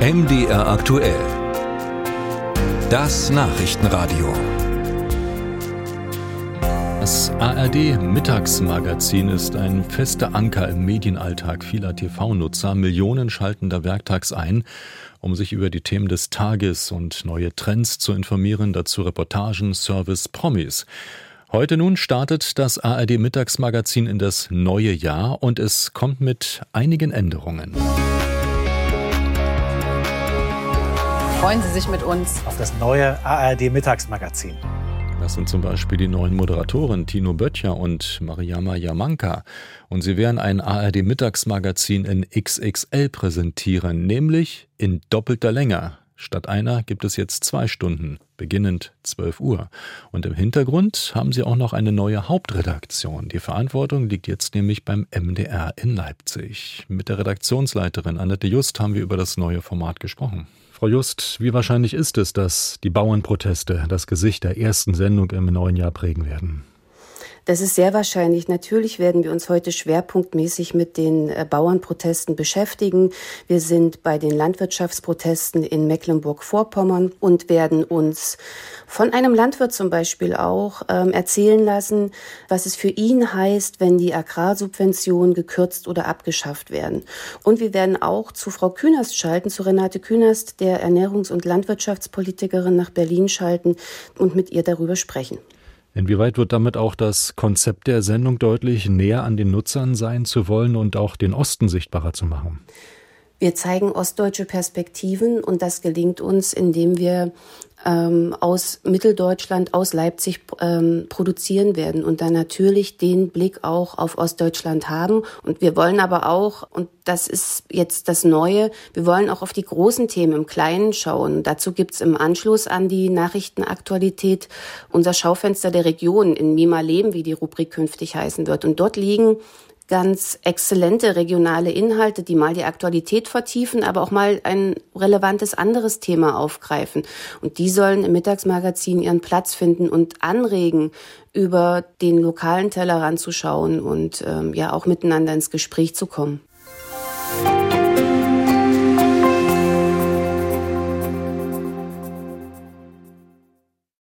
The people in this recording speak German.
MDR aktuell. Das Nachrichtenradio. Das ARD Mittagsmagazin ist ein fester Anker im Medienalltag vieler TV-Nutzer. Millionen schalten da werktags ein, um sich über die Themen des Tages und neue Trends zu informieren, dazu Reportagen, Service, Promis. Heute nun startet das ARD Mittagsmagazin in das neue Jahr und es kommt mit einigen Änderungen. Freuen Sie sich mit uns auf das neue ARD Mittagsmagazin. Das sind zum Beispiel die neuen Moderatoren Tino Böttcher und Mariama Yamanka. Und sie werden ein ARD Mittagsmagazin in XXL präsentieren, nämlich in doppelter Länge. Statt einer gibt es jetzt zwei Stunden, beginnend 12 Uhr. Und im Hintergrund haben sie auch noch eine neue Hauptredaktion. Die Verantwortung liegt jetzt nämlich beim MDR in Leipzig. Mit der Redaktionsleiterin Annette Just haben wir über das neue Format gesprochen. Frau Just, wie wahrscheinlich ist es, dass die Bauernproteste das Gesicht der ersten Sendung im neuen Jahr prägen werden? Das ist sehr wahrscheinlich. Natürlich werden wir uns heute schwerpunktmäßig mit den äh, Bauernprotesten beschäftigen. Wir sind bei den Landwirtschaftsprotesten in Mecklenburg-Vorpommern und werden uns von einem Landwirt zum Beispiel auch ähm, erzählen lassen, was es für ihn heißt, wenn die Agrarsubventionen gekürzt oder abgeschafft werden. Und wir werden auch zu Frau Künast schalten, zu Renate Künast, der Ernährungs- und Landwirtschaftspolitikerin nach Berlin schalten und mit ihr darüber sprechen. Inwieweit wird damit auch das Konzept der Sendung deutlich, näher an den Nutzern sein zu wollen und auch den Osten sichtbarer zu machen? Wir zeigen ostdeutsche Perspektiven und das gelingt uns, indem wir ähm, aus Mitteldeutschland, aus Leipzig ähm, produzieren werden und dann natürlich den Blick auch auf Ostdeutschland haben. Und wir wollen aber auch, und das ist jetzt das Neue, wir wollen auch auf die großen Themen im Kleinen schauen. Dazu gibt's im Anschluss an die Nachrichtenaktualität unser Schaufenster der Region in Mima Leben, wie die Rubrik künftig heißen wird. Und dort liegen ganz exzellente regionale Inhalte, die mal die Aktualität vertiefen, aber auch mal ein relevantes anderes Thema aufgreifen. Und die sollen im Mittagsmagazin ihren Platz finden und anregen, über den lokalen Teller ranzuschauen und ähm, ja auch miteinander ins Gespräch zu kommen.